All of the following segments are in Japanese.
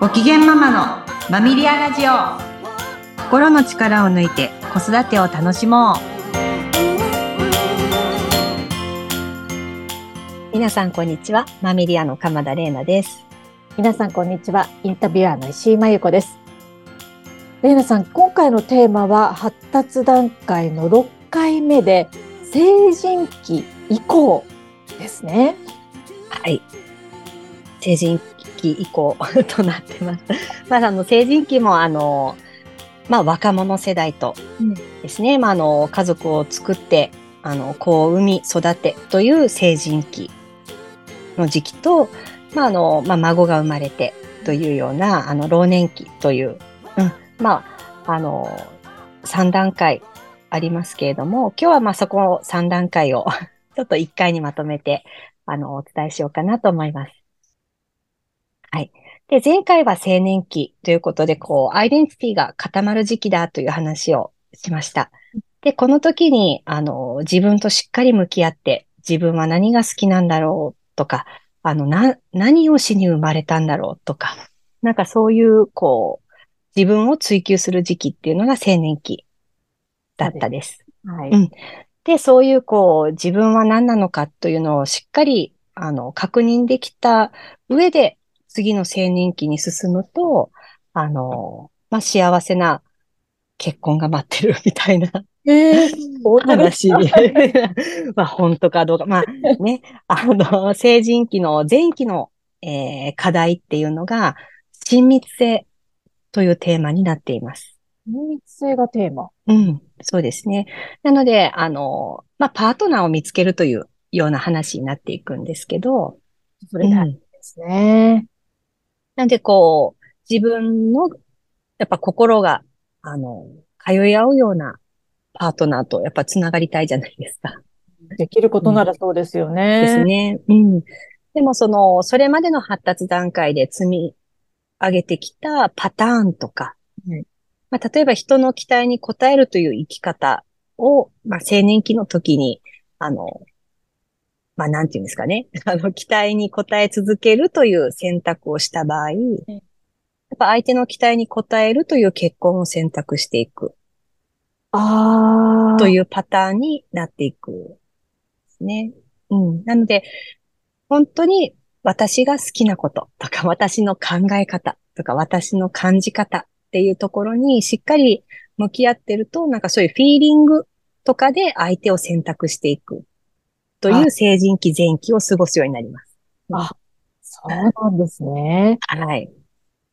ご機嫌ママのマミリアラジオ。心の力を抜いて子育てを楽しもう。皆さんこんにちは。マミリアの鎌田玲奈です。皆さんこんにちは。インタビュアーの石井真由子です。玲奈さん今回のテーマは発達段階の6回目で成人期以降ですね。はい。成人期以降 となってます。まあ、あの、成人期も、あの、まあ、若者世代とですね、うん、まあ、あの、家族を作って、あの、子を産み、育てという成人期の時期と、まあ、あの、まあ、孫が生まれてというような、あの、老年期という、うん、まあ、あの、3段階ありますけれども、今日はまあそこ3段階を ちょっと1回にまとめて、あの、お伝えしようかなと思います。はい。で、前回は青年期ということで、こう、アイデンティティが固まる時期だという話をしました。で、この時に、あの、自分としっかり向き合って、自分は何が好きなんだろうとか、あの、な、何をしに生まれたんだろうとか、なんかそういう、こう、自分を追求する時期っていうのが青年期だったです。はい。うん。で、そういう、こう、自分は何なのかというのをしっかり、あの、確認できた上で、次の青年期に進むと、あの、まあ、幸せな結婚が待ってるみたいな。えー、お話。まあ、本当かどうか。まあ、ね、あの、成人期の前期の、えー、課題っていうのが、親密性というテーマになっています。親密性がテーマうん、そうですね。なので、あの、まあ、パートナーを見つけるというような話になっていくんですけど、それ大事ですね。なんでこう、自分の、やっぱ心が、あの、通い合うようなパートナーとやっぱつながりたいじゃないですか。できることならそうですよね。うん、ですね。うん。でもその、それまでの発達段階で積み上げてきたパターンとか、うん、まあ、例えば人の期待に応えるという生き方を、まあ、青年期の時に、あの、まあ、なんていうんですかね。あの、期待に応え続けるという選択をした場合、やっぱ相手の期待に応えるという結婚を選択していく。ああ。というパターンになっていく。ですね。うん。なので、本当に私が好きなこととか、私の考え方とか、私の感じ方っていうところにしっかり向き合ってると、なんかそういうフィーリングとかで相手を選択していくという成人期前期を過ごすようになります。あ、そうなんですね。はい。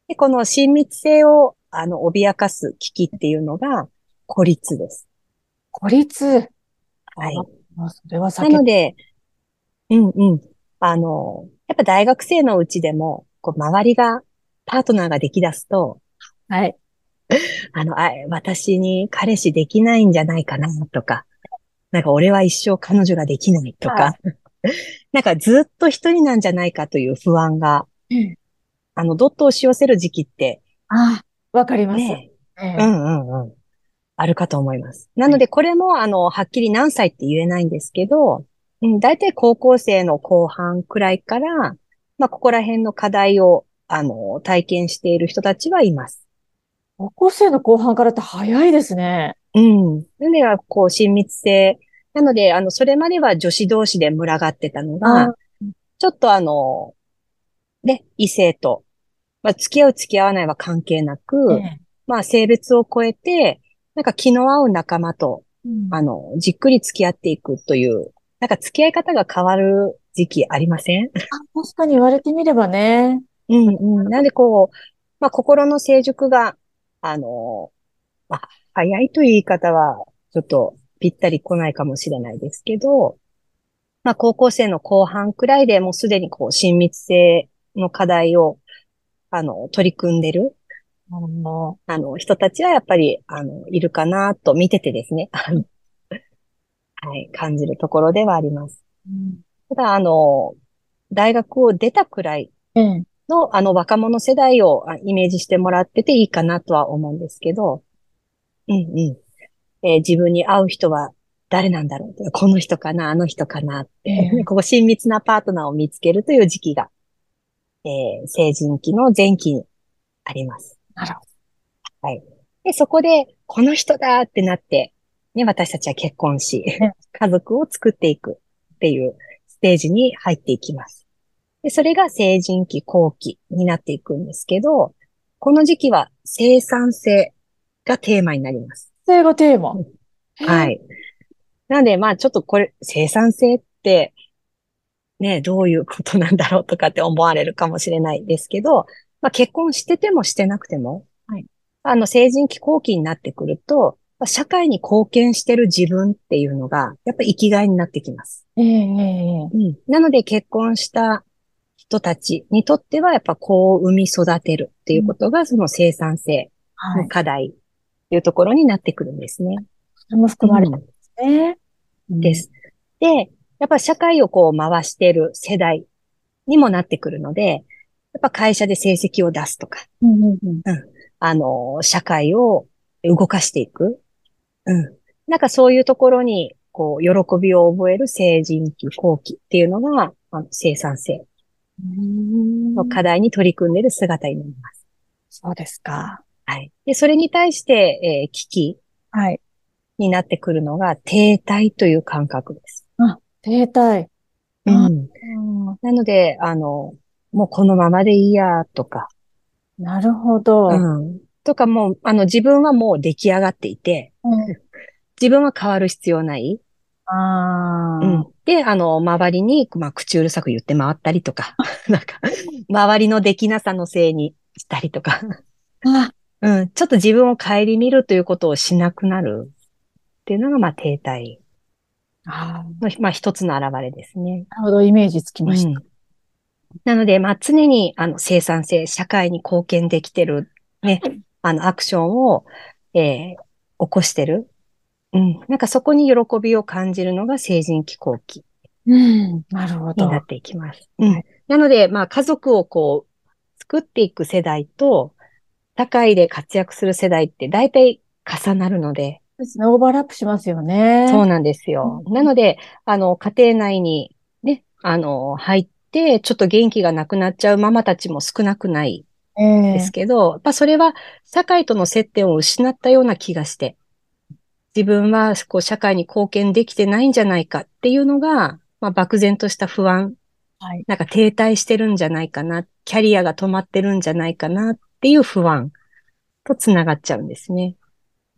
で、この親密性を、あの、脅かす危機っていうのが孤立です。孤立？はい。あそれはなので、うんうん。あの、やっぱ大学生のうちでも、こう、周りが、パートナーができ出すと、はい。あの、あ、私に彼氏できないんじゃないかな、とか、なんか俺は一生彼女ができないとか、はい、なんかずっと一人なんじゃないかという不安が、うん、あの、どっと押し寄せる時期って、ああ、わかります、ねええ。うんうんうん。あるかと思います。なので、これも、あの、はっきり何歳って言えないんですけど、うん、大体高校生の後半くらいから、まあ、ここら辺の課題を、あの、体験している人たちはいます。高校生の後半からって早いですね。うん。なので、こう、親密性。なので、あの、それまでは女子同士で群がってたのが、ちょっとあの、ね、異性と、まあ、付き合う付き合わないは関係なく、ええ、まあ、性別を超えて、なんか気の合う仲間と、うん、あの、じっくり付き合っていくという、なんか付き合い方が変わる時期ありません？あ確かに言われてみればね。うんうん。なんでこう、まあ、心の成熟が、あの、まあ、早いという言い方は、ちょっとぴったり来ないかもしれないですけど、まあ、高校生の後半くらいでもうすでにこう、親密性の課題を、あの、取り組んでる、あの、あの人たちはやっぱり、あの、いるかなと見ててですね、はい、感じるところではあります。うん、ただ、あの、大学を出たくらいの、うん、あの、若者世代をイメージしてもらってていいかなとは思うんですけど、うんうん。えー、自分に会う人は誰なんだろうこの人かなあの人かなって、ここ親密なパートナーを見つけるという時期が、えー、成人期の前期にあります。なるほはい。で、そこで、この人だってなって、ね、私たちは結婚し、ね家族を作っていくっていうステージに入っていきます。で、それが成人期後期になっていくんですけど、この時期は生産性がテーマになります。ど。それがテーマ。はい。なんで、まあちょっとこれ、生産性って、ね、どういうことなんだろうとかって思われるかもしれないですけど、まあ結婚しててもしてなくても、はいあの、成人期後期になってくると、まあ社会に貢献してる自分っていうのが、やっぱり生きがいになってきます。ええええええうん。なので結婚した人たちにとっては、やっぱ子を産み育てるっていうことが、その生産性はい。の課題いうところになってくるんですね。それも含まれてるんですね。で。す。で、やっぱ社会をこう回している世代にもなってくるので、やっぱ会社で成績を出すとか、うんうんうん。あの、社会を動かしていく。うん。なんかそういうところに、こう、喜びを覚える成人期、後期っていうのが、あの生産性の課題に取り組んでいる姿になります。そうですか。はい。で、それに対して、えー危機はい。になってくるのが、停滞という感覚です。停滞。うん。うんなので、あの、もうこのままでいいや、とか、なるほど。うん。とかもう、あの、自分はもう出来上がっていて、うん自分は変わる必要ない。ああ。うん。で、あの、周りに、まあ、口うるさく言って回ったりとか、なんか、周りのできなさのせいにしたりとか、あ、うん。ちょっと自分を顧みるということをしなくなるっていうのが、まあ、停滞あの、まあ、一つの表れですね。なるほど、イメージつきました。うんなので、まあ、常に、あの、生産性、社会に貢献できてる、ね、あの、アクションを、えー起こしてる。うん。なんかそこに喜びを感じるのが成人期後期うん、なるほど。になっていきます。うん。なので、まあ、家族をこう、作っていく世代と、社会で活躍する世代って大体重なるので、そうですね、オーバーラップしますよね。そうなんですよ。なので、あの、家庭内にね、あの、入って、ちょっと元気がなくなっちゃうママたちも少なくないええですけど、やっぱそれは社会との接点を失ったような気がして、自分はこう社会に貢献できてないんじゃないかっていうのが、まあ、漠然とした不安、はい。なんか停滞してるんじゃないかな、キャリアが止まってるんじゃないかなっていう不安とつながっちゃうんですね。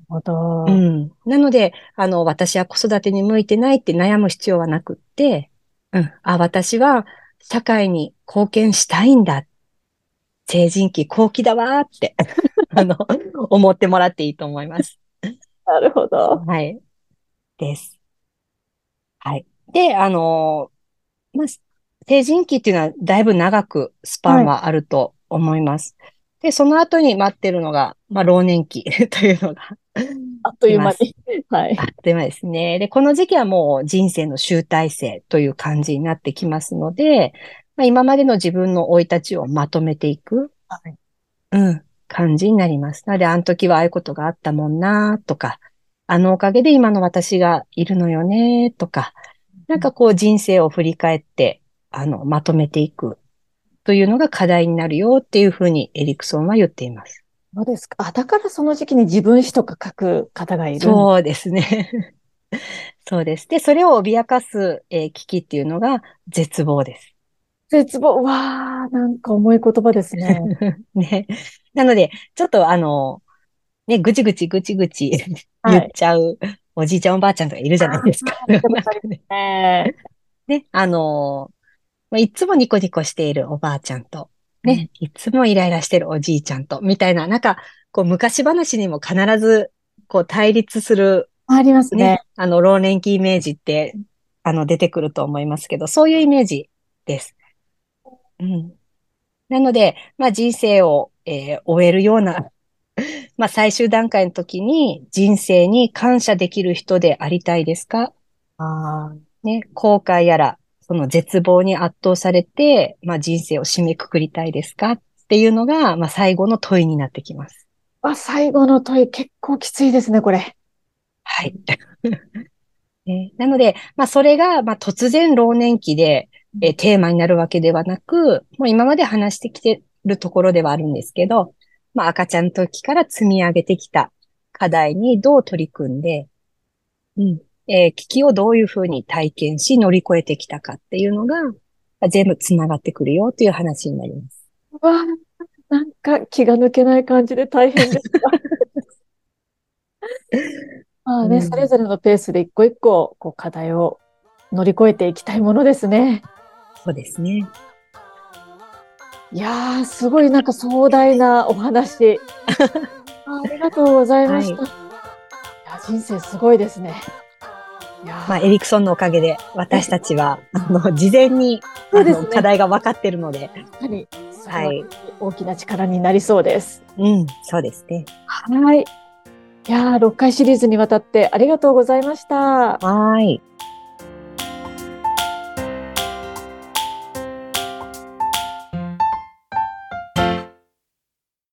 なるほど。うん。なので、あの、私は子育てに向いてないって悩む必要はなくって、うん。あ、私は社会に貢献したいんだ。成人期後期だわーって、あの、思ってもらっていいと思います。なるほど。はい。です。はい。で、あの、まあ、成人期っていうのはだいぶ長くスパンはあると思います。で、その後に待ってるのが、まあ、老年期 というのが あっという間に。はいあ。っという間ですね。で、この時期はもう人生の集大成という感じになってきますので、まあ、今までの自分の生い立ちをまとめていく、はいうん、感じになります。なので、あの時はああいうことがあったもんな、とか、あのおかげで今の私がいるのよね、とか、なんかこう人生を振り返って、あの、まとめていくというのが課題になるよっていうふうにエリクソンは言っています。そうですか。あ、だからその時期に自分史とか書く方がいる。そうですね。そうです。で、それを脅かす、えー危機っていうのが絶望です。絶望。うわあ、なんか重い言葉ですね。ね。なので、ちょっとあの、ね、ぐちぐちぐちぐちはい言っちゃうおじいちゃんおばあちゃんとかいるじゃないですか。ね、あのまあいつもニコニコしているおばあちゃんと、ね、いつもイライラしてるおじいちゃんと、みたいな、なんか、こう昔話にも必ず、こう対立するありますねね。、あの、老年期イメージって、あの、出てくると思いますけど、そういうイメージです。うん。なので、まあ、人生を、えー終えるような、まあ、最終段階の時に、人生に感謝できる人でありたいですか？あね、後悔やら、その絶望に圧倒されて、まあ、人生を締めくくりたいですかっていうのが、まあ、最後の問いになってきます。あ、最後の問い結構きついですね、これ。はい。ね なので、まあ、それが、まあ、突然老年期で、えーテーマになるわけではなく、もう今まで話してきてるところではあるんですけど、まあ、赤ちゃんの時から積み上げてきた課題にどう取り組んで、うん。えー危機をどういうふうに体験し乗り越えてきたかっていうのが、全部つながってくるよという話になります。うわあ、なんか気が抜けない感じで大変ですが。まあね、うんそれぞれのペースで一個一個、こう課題を乗り越えていきたいものですね。そうですね。いやー、すごいなんか壮大なお話。あありがとうございました。い、や人生すごいですね。まあ、エリクソンのおかげで私たちは、あの、事前に、ね課題が分かってるので、はい大きな力になりそうです。うん、そうですね。はい。いやー、6回シリーズにわたってありがとうございました。はーい。